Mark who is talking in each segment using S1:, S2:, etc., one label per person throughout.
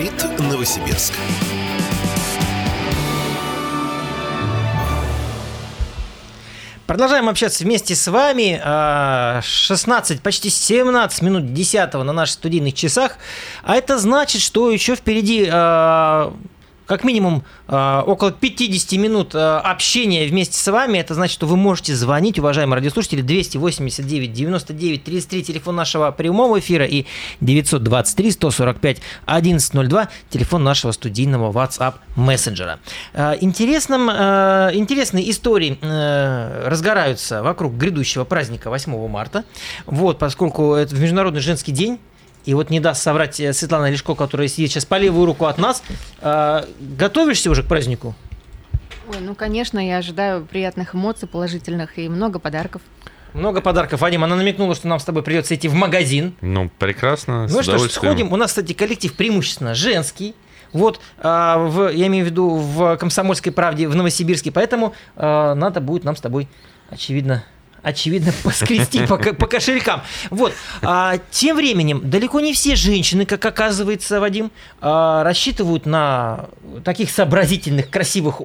S1: Говорит Новосибирск.
S2: Продолжаем общаться вместе с вами. 16, а, почти 17 минут 10 на наших студийных часах. А это значит, что еще впереди а, как минимум э, около 50 минут э, общения вместе с вами. Это значит, что вы можете звонить, уважаемые радиослушатели, 289 99 33, телефон нашего прямого эфира и 923 145 1102, телефон нашего студийного WhatsApp мессенджера. Э, интересным, интересные истории разгораются вокруг грядущего праздника 8 марта. Вот, поскольку это Международный женский день, и вот не даст соврать э, Светлана Лешко, которая сидит сейчас по левую руку от нас. А, готовишься уже к празднику?
S3: Ой, ну, конечно, я ожидаю приятных эмоций, положительных и много подарков.
S2: Много подарков. Вадим, она намекнула, что нам с тобой придется идти в магазин.
S4: Ну, прекрасно.
S2: Ну что ж, сходим. У нас, кстати, коллектив преимущественно женский. Вот, а, в, я имею в виду в «Комсомольской правде» в Новосибирске. Поэтому а, надо будет нам с тобой, очевидно, очевидно, поскрести по, по кошелькам. Вот. А, тем временем, далеко не все женщины, как оказывается, Вадим, а, рассчитывают на таких сообразительных, красивых,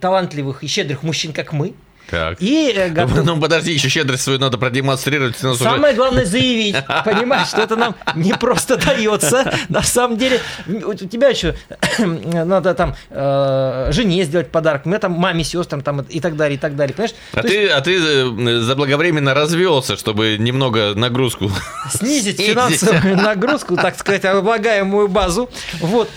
S2: талантливых и щедрых мужчин, как мы.
S4: Так. И, э, готов... ну, ну, подожди, еще щедрость свою надо продемонстрировать.
S2: Самое уже... главное заявить, понимаешь, что это нам не просто дается. На самом деле, у тебя еще надо там э, жене сделать подарок, мне там маме, сестрам там и так далее, и так далее, понимаешь?
S4: А, ты, есть... а ты э, заблаговременно развелся, чтобы немного нагрузку
S2: снизить финансовую нагрузку, так сказать, облагаемую базу. Вот.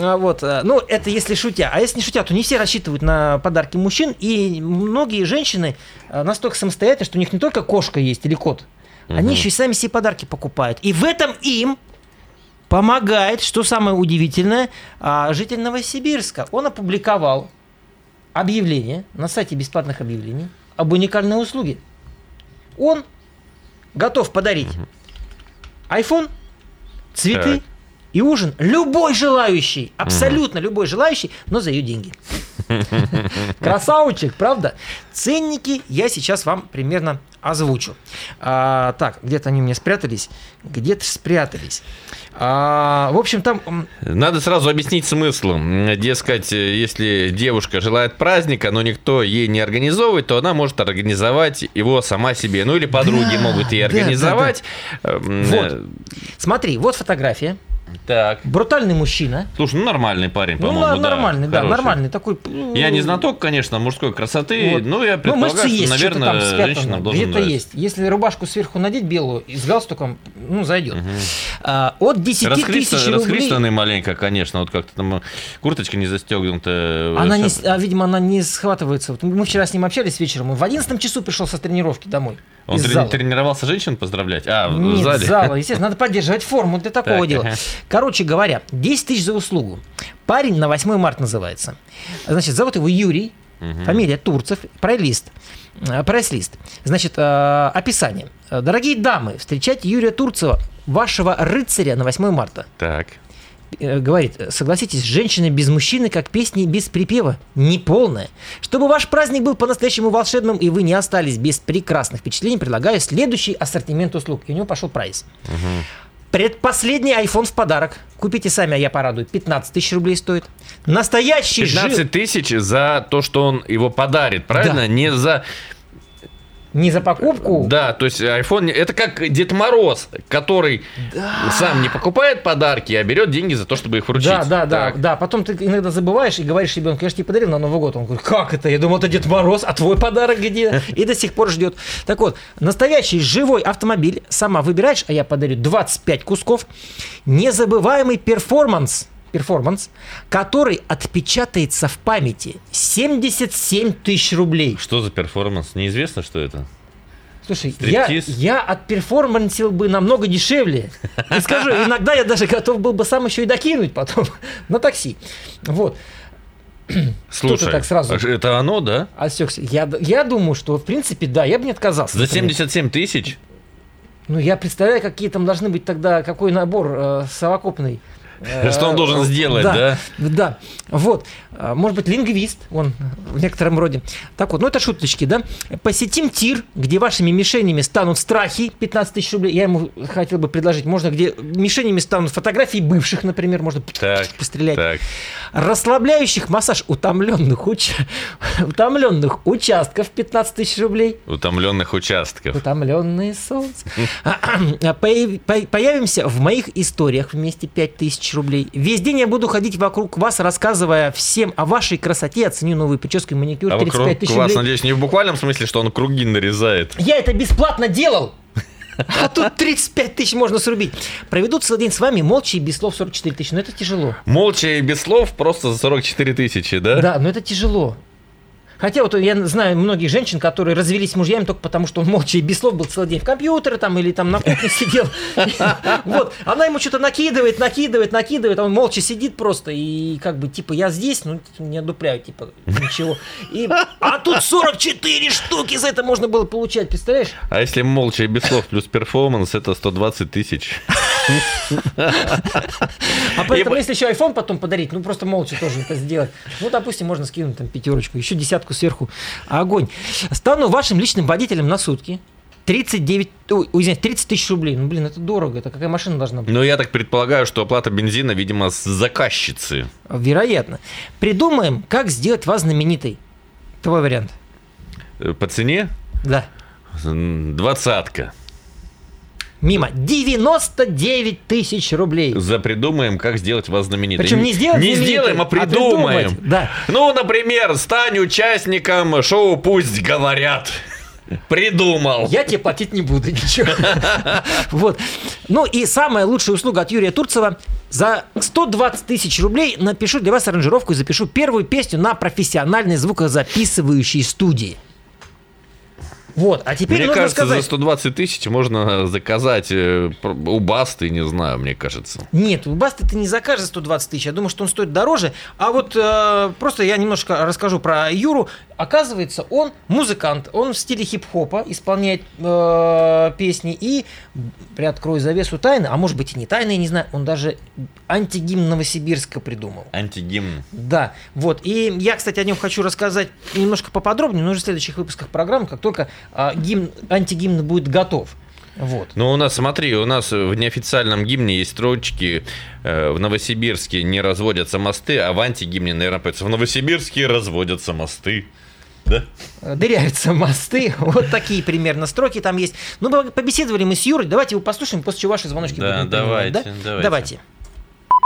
S2: А, вот. Э, ну, это если шутя. А если не шутя, то не все рассчитывают на подарки мужчин. И многие женщины э, настолько самостоятельны, что у них не только кошка есть или кот. Угу. Они еще и сами себе подарки покупают. И в этом им помогает, что самое удивительное, а, житель Новосибирска. Он опубликовал объявление на сайте бесплатных объявлений об уникальной услуге. Он готов подарить iPhone, цветы, так и ужин любой желающий, абсолютно любой желающий, но за ее деньги. Красавчик, правда? Ценники я сейчас вам примерно озвучу. А, так, где-то они у меня спрятались, где-то спрятались. А, в общем, там...
S4: Надо сразу объяснить смысл. Дескать, если девушка желает праздника, но никто ей не организовывает, то она может организовать его сама себе. Ну или подруги да, могут ей организовать. Да,
S2: да, да. Вот. Смотри, вот фотография.
S4: Так.
S2: Брутальный мужчина.
S4: Слушай, ну нормальный парень, ну, по-моему,
S2: ну, нормальный, да, да нормальный такой.
S4: Я не знаток, конечно, мужской красоты, вот. но я предполагаю, ну, мышцы
S2: есть,
S4: что, наверное, там спрятано,
S2: женщинам должен Где-то нравиться. есть. Если рубашку сверху надеть белую и с галстуком, ну, зайдет. Угу. А, от 10 Расхриста, тысяч рублей...
S4: Расхристанный маленько, конечно, вот как-то там курточка не застегнута.
S2: Она не, а, видимо, она не схватывается. Вот мы вчера с ним общались вечером, и в 11 часу пришел со тренировки домой.
S4: Он трени- тренировался женщин поздравлять? А, в
S2: Нет,
S4: зале?
S2: зала, естественно, надо поддерживать форму для такого так, дела. Ага. Короче говоря, 10 тысяч за услугу. Парень на 8 марта называется. Значит, зовут его Юрий, угу. фамилия Турцев, прайс-лист. Э, прайс-лист. Значит, э, описание. Дорогие дамы, встречайте Юрия Турцева, вашего рыцаря на 8 марта.
S4: Так.
S2: Э, говорит, согласитесь, женщина без мужчины, как песни без припева, неполная. Чтобы ваш праздник был по-настоящему волшебным, и вы не остались без прекрасных впечатлений, предлагаю следующий ассортимент услуг. И у него пошел прайс. Угу. Предпоследний iPhone в подарок. Купите сами, а я порадую. 15 тысяч рублей стоит. Настоящий
S4: 15 тысяч за то, что он его подарит, правильно? Да. Не за
S2: не за покупку.
S4: Да, то есть iPhone это как Дед Мороз, который да. сам не покупает подарки, а берет деньги за то, чтобы их вручить.
S2: Да, да, да, да. Потом ты иногда забываешь и говоришь ребенку, я же тебе подарил на Новый год. Он говорит, как это? Я думал, это Дед Мороз, а твой подарок где? И до сих пор ждет. Так вот, настоящий живой автомобиль сама выбираешь, а я подарю 25 кусков. Незабываемый перформанс перформанс, который отпечатается в памяти 77 тысяч рублей.
S4: Что за перформанс? Неизвестно, что это.
S2: Слушай, я, я отперформансил бы намного дешевле. И скажу, иногда я даже готов был бы сам еще и докинуть потом на такси. Вот.
S4: Слушай, так сразу это оно, да?
S2: Осекся. Я, я думаю, что, в принципе, да, я бы не отказался.
S4: За 77 тысяч?
S2: Ну, я представляю, какие там должны быть тогда, какой набор э, совокупный.
S4: Что он должен
S2: Э,
S4: сделать, да?
S2: Да, вот. А, Может быть, лингвист, он в некотором роде. Так вот, ну это шуточки, да? Посетим тир, где вашими мишенями станут страхи, 15 тысяч рублей. Я ему хотел бы предложить, можно, где мишенями станут фотографии бывших, например, можно
S4: Так,
S2: пострелять.
S4: так.
S2: Расслабляющих массаж утомленных, уч... утомленных участков 15 тысяч рублей.
S4: Утомленных участков.
S2: Утомленные солнце. Появ- по- Появимся в моих историях вместе 5000 рублей. Весь день я буду ходить вокруг вас, рассказывая всем о вашей красоте. Оценю новую прическу и маникюр.
S4: А
S2: 35
S4: вокруг
S2: тысяч
S4: вас, надеюсь, не в буквальном смысле, что он круги нарезает.
S2: Я это бесплатно делал! А тут 35 тысяч можно срубить. Проведу целый день с вами молча и без слов 44 тысячи. Но это тяжело.
S4: Молча и без слов просто за 44 тысячи, да?
S2: Да, но это тяжело. Хотя вот я знаю многих женщин, которые развелись с мужьями только потому, что он молча и без слов был целый день в компьютере там или там на кухне сидел. Вот, она ему что-то накидывает, накидывает, накидывает, а он молча сидит просто и как бы типа я здесь, ну не одупляю, типа ничего. И, а тут 44 штуки за это можно было получать, представляешь?
S4: А если молча и без слов плюс перформанс, это 120 тысяч.
S2: А поэтому, если еще iPhone потом подарить, ну просто молча тоже это сделать. Ну, допустим, можно скинуть там пятерочку, еще десятку сверху. Огонь. Стану вашим личным водителем на сутки. 39, ой, извиняюсь, 30 тысяч рублей. Ну, блин, это дорого. Это какая машина должна быть?
S4: Но я так предполагаю, что оплата бензина, видимо, с заказчицы.
S2: Вероятно. Придумаем, как сделать вас знаменитой. Твой вариант.
S4: Э, По цене
S2: Да.
S4: двадцатка.
S2: Мимо. 99 тысяч рублей.
S4: За придумаем, как сделать вас знаменитой.
S2: Причем не сделать
S4: Не сделаем, а
S2: а
S4: придумаем.
S2: придумать, да.
S4: Ну, например, стань участником шоу «Пусть говорят». Придумал.
S2: Я тебе платить не буду, ничего. Вот. Ну и самая лучшая услуга от Юрия Турцева. За 120 тысяч рублей напишу для вас аранжировку и запишу первую песню на профессиональной звукозаписывающей студии. Вот, а теперь
S4: Мне
S2: нужно
S4: кажется,
S2: сказать...
S4: за 120 тысяч можно заказать э, у Басты, не знаю, мне кажется.
S2: Нет, у Басты ты не закажешь за 120 тысяч. Я думаю, что он стоит дороже. А вот э, просто я немножко расскажу про Юру. Оказывается, он музыкант. Он в стиле хип-хопа исполняет э, песни. И, приоткрою завесу тайны, а может быть и не тайны, я не знаю, он даже антигимн Новосибирска придумал.
S4: Антигимн.
S2: Да, вот. И я, кстати, о нем хочу рассказать немножко поподробнее, но уже в следующих выпусках программы, как только гимн, антигимн будет готов. Вот.
S4: Ну, у нас, смотри, у нас в неофициальном гимне есть строчки э, в Новосибирске не разводятся мосты, а в антигимне, наверное, поется в Новосибирске разводятся мосты. Да?
S2: Э, Дырявятся мосты. Вот такие примерно строки там есть. Ну, по- побеседовали мы с Юрой. Давайте его послушаем, после чего ваши звоночки
S4: Да,
S2: принимать,
S4: давайте,
S2: да?
S4: давайте.
S2: Давайте.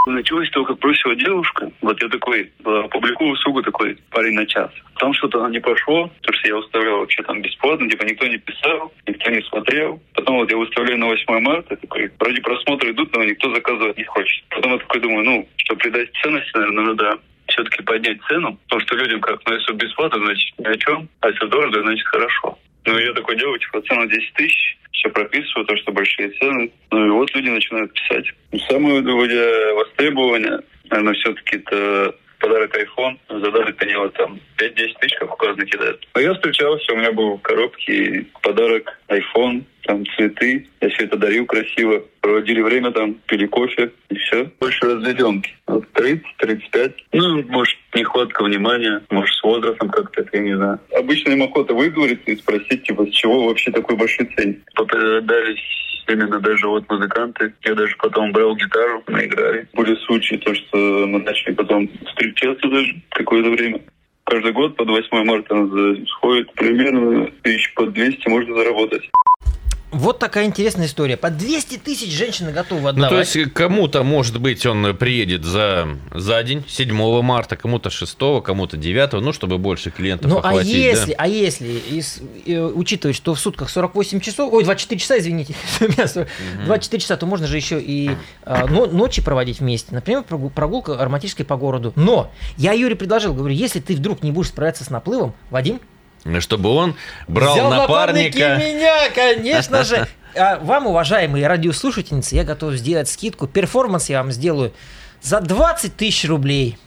S1: Началось то, как бросила девушка. Вот я такой, э, публикую услугу такой парень на час. Там что-то не пошло, потому что я выставлял вообще там бесплатно, типа никто не писал, никто не смотрел. Потом вот я выставляю на 8 марта, такой, вроде просмотры идут, но никто заказывать не хочет. Потом я такой думаю, ну, чтобы придать ценности, наверное, надо все-таки поднять цену, потому что людям как, ну, если бесплатно, значит ни о чем, а если дорого, значит хорошо. Ну, я такой делаю, типа, цену 10 тысяч, все прописываю, то, что большие цены. Ну, и вот люди начинают писать. Самое вроде востребование, наверное, все-таки это подарок iPhone. За дарок они вот там 5-10 тысяч, как указано, кидают. А я встречался, у меня был в коробке подарок iPhone, там цветы. Я все это дарил красиво. Проводили время там, пили кофе и все. Больше разведенки. Вот 30-35. Ну, может, нехватка внимания, может, с возрастом как-то, я не знаю. Обычно им охота выговориться и спросить, типа, с чего вообще такой большой ценник. Попадались именно даже вот музыканты. Я даже потом брал гитару, мы играли. Были случаи, то, что мы начали потом встречаться даже какое-то время. Каждый год под 8 марта сходит примерно тысяч по 200 можно заработать.
S2: Вот такая интересная история. По 200 тысяч женщины готовы
S4: Ну,
S2: отдавать.
S4: то есть кому-то, может быть, он приедет за, за день, 7 марта, кому-то 6, кому-то 9, ну, чтобы больше клиентов
S2: Ну, а
S4: охватить,
S2: если,
S4: да?
S2: а если, из- э, учитывать, что в сутках 48 часов, ой, 24 часа, извините, 24 часа, то можно же еще и а, но- ночи проводить вместе. Например, прогу- прогулка романтической по городу. Но я Юре предложил, говорю, если ты вдруг не будешь справляться с наплывом, Вадим,
S4: Чтобы он брал
S2: взял
S4: напарника.
S2: напарники меня, конечно же. А вам, уважаемые радиослушательницы, я готов сделать скидку. Перформанс я вам сделаю за 20 тысяч рублей.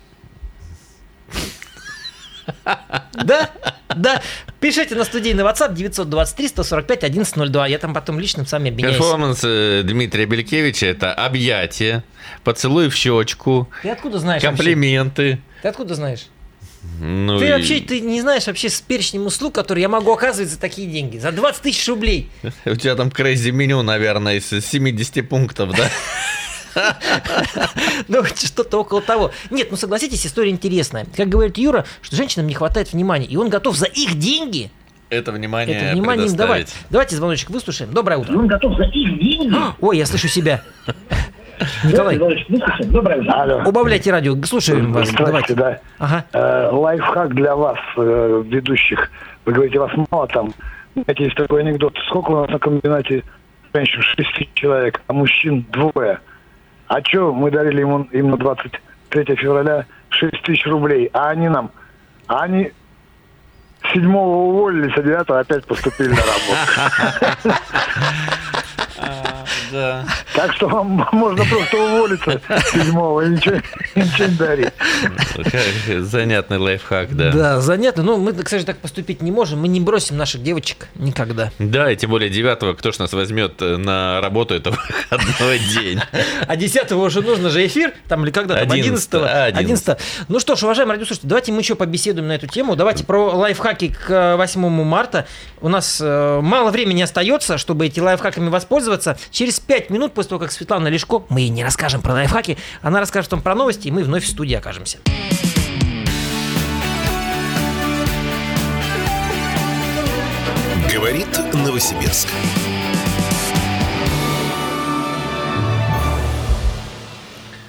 S2: Да? Да. Пишите на студийный WhatsApp 923 145 1102. Я там потом лично с вами обменяюсь.
S4: Перформанс э, Дмитрия Белькевича – это объятие, поцелуй в щечку,
S2: Ты откуда знаешь вообще?
S4: комплименты.
S2: Ты откуда знаешь?
S4: Ну
S2: Ты
S4: и-
S2: вообще ты не знаешь вообще с перечнем услуг, которые я могу оказывать за такие деньги. За 20 тысяч рублей.
S4: У тебя там крейзи меню, наверное, из 70 пунктов, да?
S2: Ну, что-то около того. Нет, ну согласитесь, история интересная. Как говорит Юра, что женщинам не хватает внимания, и он готов за их деньги
S4: Это внимание
S2: это внимание им давать.
S4: предоставить.
S2: Давайте звоночек выслушаем. Доброе утро.
S5: Он готов за их деньги.
S2: Ой, я слышу себя. Николай,
S5: Алло.
S2: убавляйте радио. Слушаем вас. Давайте.
S5: да.
S2: Ага.
S5: Э, лайфхак для вас, э, ведущих. Вы говорите, вас мало там. Знаете, есть такой анекдот. Сколько у нас на комбинате женщин? 6 тысяч человек, а мужчин двое. А что мы дарили ему, им на 23 февраля 6 тысяч рублей, а они нам, а они 7 уволились, а 9 опять поступили на работу.
S4: Да.
S5: Так что вам можно просто уволиться 7 и ничего, ничего не дарить.
S4: Занятный лайфхак, да.
S2: Да, занятно. Но мы, к сожалению, так поступить не можем. Мы не бросим наших девочек никогда.
S4: Да, и тем более девятого, кто ж нас возьмет э, на работу, это выходной день.
S2: А 10 уже нужно же эфир, там или когда там, 11
S4: 11-го,
S2: 11 Ну что ж, уважаемые радиослушатели, давайте мы еще побеседуем на эту тему. Давайте про лайфхаки к э, 8 марта. У нас э, мало времени остается, чтобы эти лайфхаками воспользоваться. Через 5 минут после того, как Светлана Лешко, мы ей не расскажем про лайфхаки, она расскажет вам про новости, и мы вновь в студии окажемся.
S6: Говорит Новосибирск.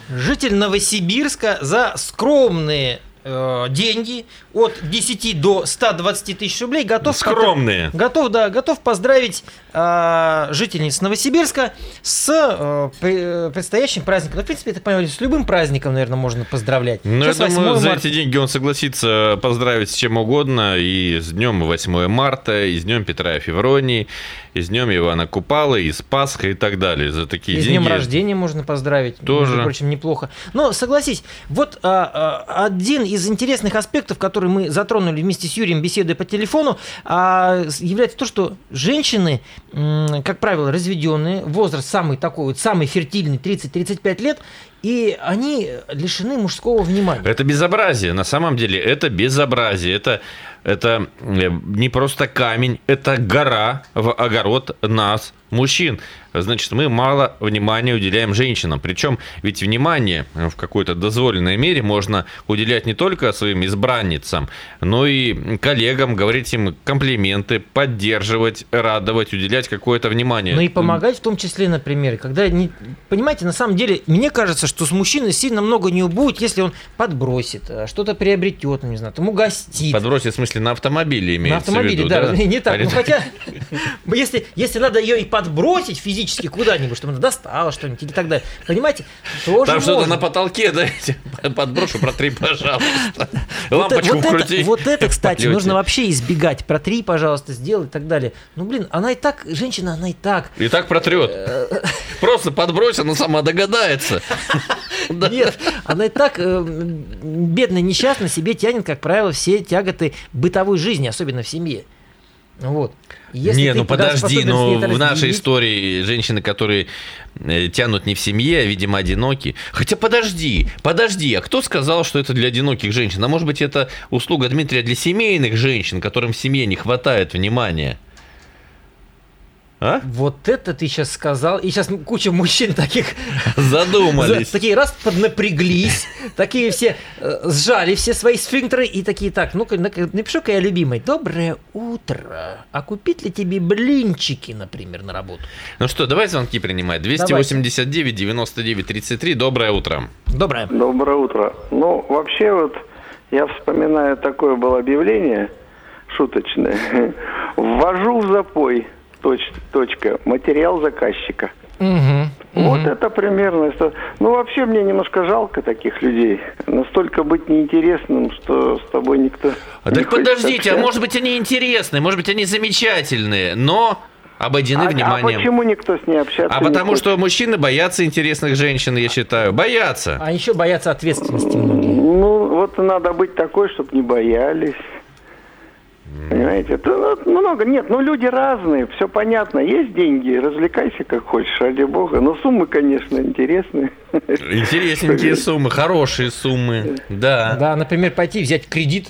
S2: Житель Новосибирска за скромные э, деньги от 10 до 120 тысяч рублей готов
S4: Скромные.
S2: Готов, да, готов поздравить э, жительниц Новосибирска с э, пре- предстоящим праздником. Ну, в принципе, я так понимаю, с любым праздником, наверное, можно поздравлять.
S4: Ну, я думаю,
S2: 8
S4: за
S2: марта.
S4: эти деньги он согласится поздравить с чем угодно. И с днем 8 марта, и с днем Петра Февронии, и с днем Ивана Купала, и с Пасхой и так далее. За такие
S2: И с
S4: деньги.
S2: днем рождения можно поздравить.
S4: Тоже.
S2: Между прочим, неплохо. Но согласись, вот а, а, один из интересных аспектов, который мы затронули вместе с Юрием, беседуя по телефону, а, является то, что женщины, как правило, разведенные, возраст самый такой вот, самый фертильный, 30-35 лет, и они лишены мужского внимания.
S4: Это безобразие. На самом деле это безобразие. Это, это э, не просто камень, это гора в огород нас, мужчин. Значит, мы мало внимания уделяем женщинам. Причем ведь внимание в какой-то дозволенной мере можно уделять не только своим избранницам, но и коллегам, говорить им комплименты, поддерживать, радовать, уделять какое-то внимание.
S2: Ну и помогать в том числе, например, когда не... Понимаете, на самом деле, мне кажется, что с мужчиной сильно много не убудет, если он подбросит, а, что-то приобретет, ну, не знаю, там угостит.
S4: Подбросить, в смысле, на автомобиле имеется
S2: На автомобиле,
S4: в виду,
S2: да, не так. Ну, хотя, если, если надо ее и подбросить физически куда-нибудь, чтобы она достала что-нибудь или так далее, понимаете, тоже
S4: Там что-то на потолке, дайте подброшу, протри, пожалуйста. Лампочку
S2: вот
S4: вкрути.
S2: это, вот это, кстати, нужно вообще избегать. Протри, пожалуйста, сделай и так далее. Ну, блин, она и так, женщина, она и так.
S4: И так протрет. Просто подбрось, она сама догадается. Да.
S2: Нет, она и так э, бедная, несчастная себе тянет, как правило, все тяготы бытовой жизни, особенно в семье. Вот. Если
S4: не, ну подожди,
S2: с
S4: ну в нашей истории женщины, которые э, тянут не в семье, а, видимо, одиноки. Хотя подожди, подожди, а кто сказал, что это для одиноких женщин? А может быть, это услуга Дмитрия для семейных женщин, которым в семье не хватает внимания? А?
S2: Вот это ты сейчас сказал. И сейчас куча мужчин таких
S4: Задумались.
S2: За- такие раз поднапряглись, такие все э, сжали все свои сфинктеры и такие, так, ну-ка, на- напишу-ка я любимой, доброе утро, а купить ли тебе блинчики, например, на работу?
S4: Ну что, давай звонки принимать. 289 99 33. Доброе утро.
S2: Доброе.
S7: Доброе утро. Ну, вообще вот я вспоминаю, такое было объявление шуточное. Ввожу в запой, точ- точка, материал заказчика.
S2: Мгм,
S7: Вот
S2: мгм.
S7: это примерно. что- Ну, вообще мне немножко жалко таких людей. Настолько быть неинтересным, что с тобой никто
S4: А
S7: не
S4: так подождите, а
S7: общаться.
S4: может быть они интересные, может быть они замечательные, но обойдены
S7: А- а
S4: вниманием.
S7: почему никто с ней общаться
S4: А потому
S7: хочет?
S4: что мужчины боятся интересных женщин, я считаю. Боятся.
S2: А еще боятся ответственности многие.
S7: Ну, вот надо быть такой, чтобы не боялись. Понимаете, это ну, много. Нет, ну люди разные, все понятно. Есть деньги, развлекайся как хочешь, ради бога. Но суммы, конечно, интересные.
S4: Интересненькие суммы, хорошие суммы. Да.
S2: Да, например, пойти взять кредит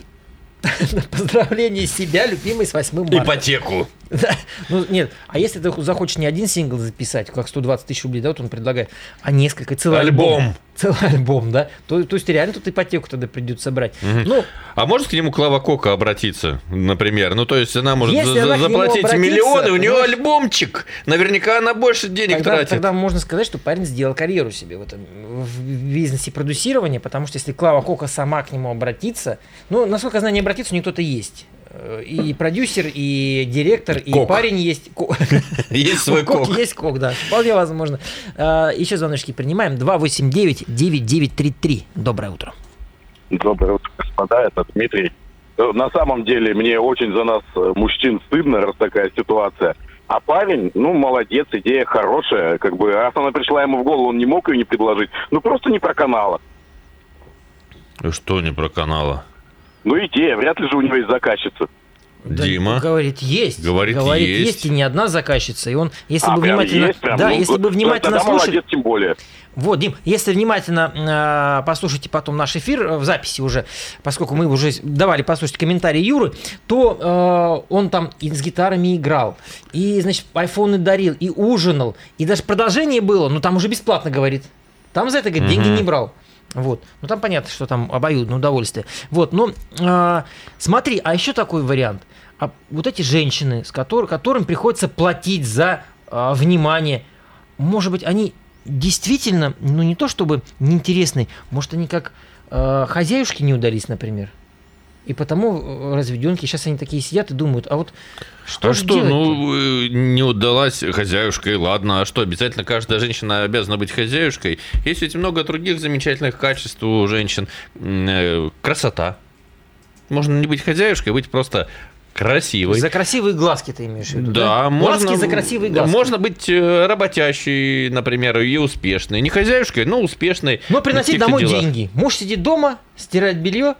S2: на поздравление себя, любимой, с 8 марта.
S4: Ипотеку.
S2: Да. Ну, нет, а если ты захочешь не один сингл записать, как 120 тысяч рублей, да, вот он предлагает, а несколько, целый альбом.
S4: Альбом.
S2: Целый альбом, да. То, то есть реально тут ипотеку тогда придется брать. Ну,
S4: А может к нему Клава Кока обратиться, например? Ну, то есть она может за-
S2: она
S4: заплатить
S2: обратится,
S4: миллионы, у нее альбомчик. Наверняка она больше денег
S2: тогда,
S4: тратит.
S2: тогда можно сказать, что парень сделал карьеру себе в этом в бизнесе продюсирования, потому что если Клава Кока сама к нему обратится, ну, насколько я знаю, не обратиться, у нее кто-то есть. И продюсер, и директор, и
S4: Кок.
S2: парень есть. Ко-
S4: Есть свой
S2: Кок
S4: кок.
S2: есть кок, да. Вполне возможно. А, Еще звоночки принимаем. 289-9933. Доброе утро.
S6: Доброе утро, господа, это Дмитрий. Э, На самом деле, мне очень за нас, э, мужчин, стыдно, раз такая ситуация. А парень, ну, молодец, идея хорошая. Как бы, раз она пришла ему в голову, он не мог ее не предложить. Ну, просто не проканала.
S4: Что не про канала?
S6: Ну, идея, вряд ли же у него есть заказчица.
S2: Да,
S4: Дима?
S2: Говорит, есть.
S4: Говорит, есть.
S2: и не одна заказчица. И он, если
S6: а,
S2: бы внимательно...
S6: есть, прям,
S2: да,
S6: ну,
S2: если бы внимательно
S6: тогда
S2: слушали...
S6: молодец, тем более.
S2: Вот, Дим, если внимательно э, послушайте потом наш эфир э, в записи уже, поскольку мы уже давали послушать комментарии Юры, то э, он там и с гитарами играл, и, значит, айфоны дарил, и ужинал, и даже продолжение было, но там уже бесплатно говорит. Там за это, говорит, деньги не брал. Вот. Ну там понятно, что там обоюдное удовольствие. Вот, но э, смотри, а еще такой вариант. А вот эти женщины, с котор- которым приходится платить за э, внимание, может быть, они действительно, ну не то чтобы неинтересные, может, они как э, хозяюшки не удались, например. И потому э, разведенки, сейчас они такие сидят и думают, а вот что
S4: а что, ну, э, не удалась хозяюшкой, ладно, а что, обязательно каждая женщина обязана быть хозяюшкой? Есть ведь много других замечательных качеств у женщин. Э, Красота. Можно не быть хозяюшкой, быть просто красивой.
S2: За красивые глазки ты имеешь в виду,
S4: Да,
S2: да?
S4: можно,
S2: Глазки за красивые глазки.
S4: можно быть работящей, например, и успешной. Не хозяюшкой, но успешной.
S2: Но приносить домой
S4: делах.
S2: деньги. Муж сидит дома, стирает белье,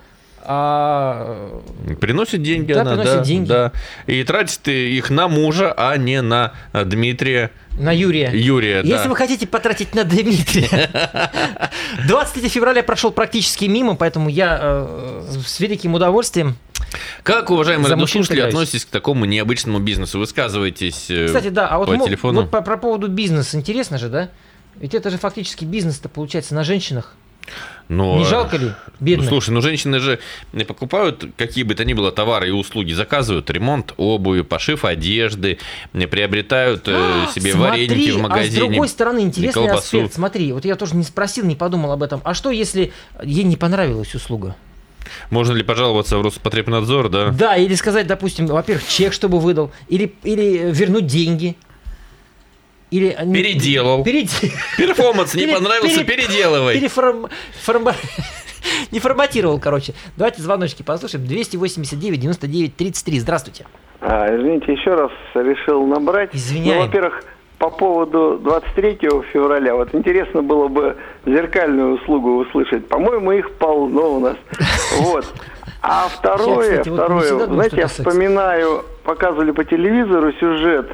S2: а
S4: Приносит деньги
S2: Да,
S4: она,
S2: приносит
S4: да,
S2: деньги.
S4: да. И тратит их на мужа, а не на э, Дмитрия
S2: на Юрия.
S4: Юрия. да.
S2: Если вы хотите потратить на Дмитрия. 23 февраля прошел практически мимо, поэтому я э, с великим удовольствием.
S4: Как, уважаемые радиослушатели, относитесь к такому необычному бизнесу? Высказывайтесь э,
S2: Кстати, да, а вот,
S4: по телефону.
S2: вот по, про поводу бизнеса интересно же, да? Ведь это же фактически бизнес-то получается на женщинах.
S4: Но,
S2: Не
S4: э,
S2: жалко ли?
S4: ну,
S2: Бедных.
S4: слушай, ну женщины же не покупают какие бы то ни было товары и услуги, заказывают ремонт обуви, пошив одежды, не приобретают э, себе
S2: Смотри,
S4: вареники в магазине.
S2: А с другой стороны, интересный
S4: колбасу.
S2: аспект. Смотри, вот я тоже не спросил, не подумал об этом. А что, если ей не понравилась услуга?
S4: Можно ли пожаловаться в Роспотребнадзор, да?
S2: Да, или сказать, допустим, во-первых, чек, чтобы выдал, или, или вернуть деньги. Или
S4: Переделал.
S2: Переде-
S4: Перформанс не понравился,
S2: пере-
S4: переделывай.
S2: переформ- форма- Не форматировал, короче. Давайте звоночки послушаем. 289 99 33. Здравствуйте.
S7: А, извините, еще раз решил набрать.
S2: Извиняем.
S7: Ну, во-первых, по поводу 23 февраля, вот интересно было бы зеркальную услугу услышать. По-моему, их полно у нас. Вот. А второе,
S2: кстати, вот
S7: второе, знаете, я вспоминаю, показывали по телевизору сюжет.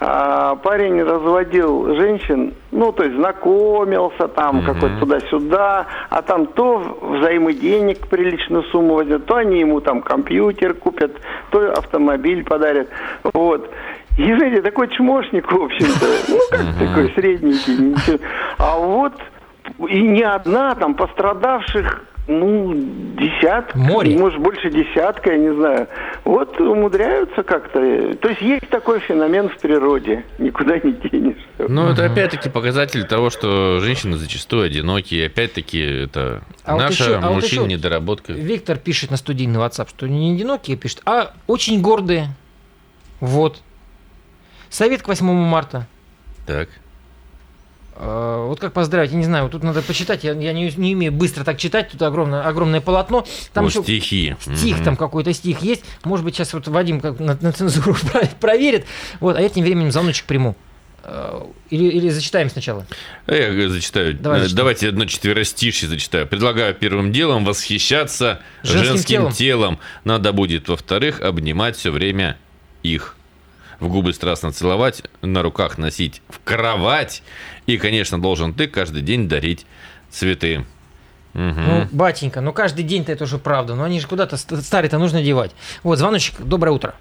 S7: А, парень разводил женщин, ну, то есть знакомился там,
S4: Мгм.
S7: какой-то туда-сюда, а там то взаймы денег приличную сумму возьмет, то они ему там компьютер купят, то автомобиль подарят. Вот. И, знаете, такой чмошник, в общем-то, ну, как такой средненький. ничего. А вот и не одна, там пострадавших, ну, десятка,
S2: Море.
S7: может, больше десятка, я не знаю. Вот умудряются как-то. То есть есть такой феномен в природе, никуда не денешься.
S4: Ну, это опять-таки показатель того, что женщины зачастую одинокие. Опять-таки, это
S2: А вот
S4: наша
S2: еще- а вот
S4: мужчин
S2: еще
S4: недоработка.
S2: Виктор пишет на студийный WhatsApp, что не одинокие пишет, а очень гордые. Вот. Совет к 8 марта.
S4: Так.
S2: А, Вот как поздравить, я не знаю, вот тут надо почитать, я, я не, не умею быстро так читать, тут огромное, огромное полотно. Там
S4: О,
S2: еще
S4: стихи.
S2: стих,
S4: Мгм.
S2: там какой-то стих есть. Может быть, сейчас вот Вадим как на, на цензуру про- проверит. Вот, а я тем временем звоночек приму. Э, Или, или зачитаем сначала?
S4: А Я зачитаю.
S2: Давай
S4: Э. Давайте одно четверостишье зачитаю. Предлагаю первым делом восхищаться
S2: Женским
S4: женским,
S2: телом.
S4: телом. Надо будет, во-вторых, обнимать все время их. В губы страстно целовать, на руках носить в кровать. И, конечно, должен ты каждый день дарить цветы. Мгм.
S2: Ну, батенька, ну каждый день-то это уже правда. Но они же куда-то ст- старые-то нужно девать. Вот, звоночек, доброе утро.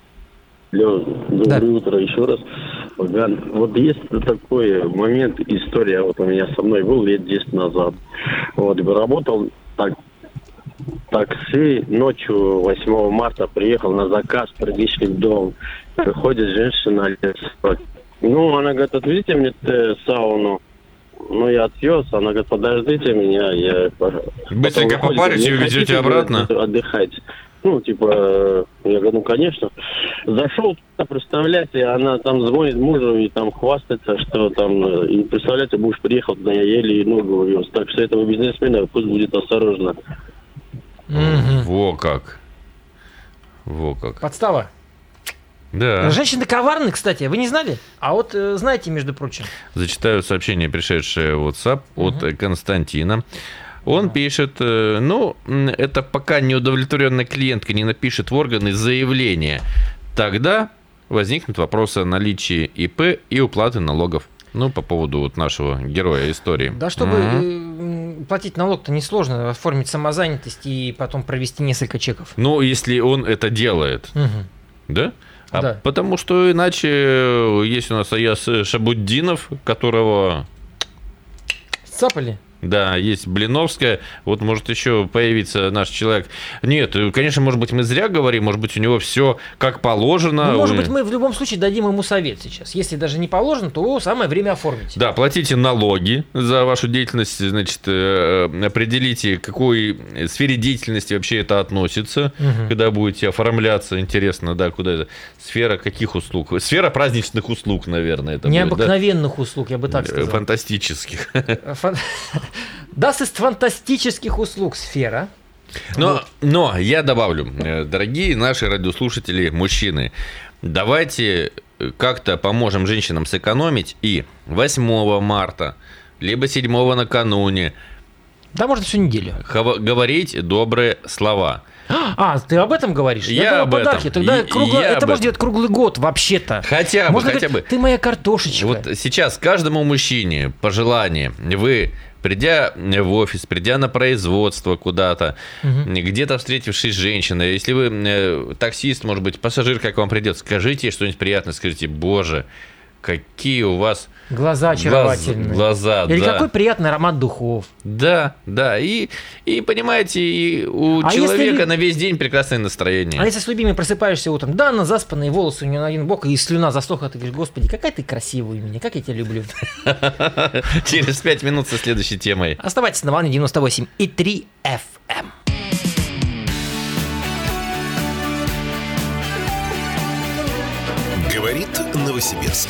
S8: Алло, доброе
S2: Да.
S8: утро еще раз. Богдан, вот есть такой момент, история вот у меня со мной был лет 10 назад. Вот, работал так, такси ночью 8 марта, приехал на заказ, приличный дом. Приходит женщина лет 40. Ну, она говорит, отвезите мне э, сауну. Ну, я отвез, она говорит, подождите меня, я...
S4: Быстренько попарите и
S8: «Не
S4: увезете обратно?»
S8: отдыхать. Ну, типа, э, я говорю, ну, конечно. Зашел, туда, представляете, она там звонит мужу и там хвастается, что там, э, и представляете, муж приехал, туда я еле ногу увез. Так что этого бизнесмена пусть будет осторожно.
S2: Мгм.
S4: Во как. Во как.
S2: Подстава.
S4: Да.
S2: Женщины коварны, кстати, вы не знали? А вот э, знаете, между прочим.
S4: Зачитаю сообщение, пришедшее в WhatsApp от э, Константина. Он пишет, э, ну, это пока неудовлетворенная клиентка не напишет в органы заявление, тогда возникнут вопросы о наличии ИП и уплаты налогов. Ну, по поводу вот нашего героя истории.
S2: Да, чтобы м, платить налог-то несложно, оформить самозанятость и потом провести несколько чеков.
S4: Ну, если он это делает,
S2: Мгм.
S4: да? А
S2: Да.
S4: Потому что иначе э, есть у нас Аяс Шабуддинов, которого
S2: Сцапали?
S4: Да, есть Блиновская. Вот может еще появиться наш человек. Нет, э, конечно, может быть, мы зря говорим, может быть, у него все как положено.
S2: Ну, может быть, мы в любом случае дадим ему совет сейчас. Если даже не положено, то самое время оформить.
S4: Да, платите налоги за вашу деятельность, значит, э, э, определите, к какой сфере деятельности вообще это относится,
S2: Мгм.
S4: когда будете оформляться, интересно, да, куда это, сфера каких услуг? Сфера праздничных услуг, наверное, это будет, да?
S2: Необыкновенных услуг, я бы так сказал.
S4: Фантастических.
S2: Фан- Das ist фантастических услуг сфера.
S4: Но, но я добавлю, э, дорогие наши радиослушатели, мужчины, давайте э, как-то поможем женщинам сэкономить и 8 марта, либо 7 накануне
S2: Да, можно всю неделю.
S4: говорить добрые слова.
S2: А, ты об этом говоришь?
S4: Я
S2: думал,
S4: об этом.
S2: подарки. Тогда
S4: И-
S2: кругло-
S4: я
S2: это можно
S4: этом.
S2: делать круглый год вообще-то.
S4: Хотя бы,
S2: Можно
S4: хотя
S2: говорить,
S4: бы.
S2: Ты моя картошечка.
S4: Вот сейчас каждому мужчине пожелание, вы придя в офис, придя на производство куда-то, где-то встретившись с женщиной, если вы э, таксист, может быть, пассажир, как вам придет, скажите ей что-нибудь приятное, скажите, боже, какие у вас
S2: Глаза очаровательные.
S4: глаза,
S2: Или
S4: да.
S2: какой приятный аромат духов.
S4: Да, да, и, и понимаете, и у
S2: А если
S4: человека
S2: ли-
S4: на весь день прекрасное настроение.
S2: А если с любимой просыпаешься утром, да, она заспанные волосы у нее на один бок, и слюна засохла, ты говоришь, господи, какая ты красивая у меня, как я тебя люблю.
S4: Через пять минут со следующей темой.
S2: Оставайтесь на волне 98 и 3 FM.
S9: Говорит Новосибирск.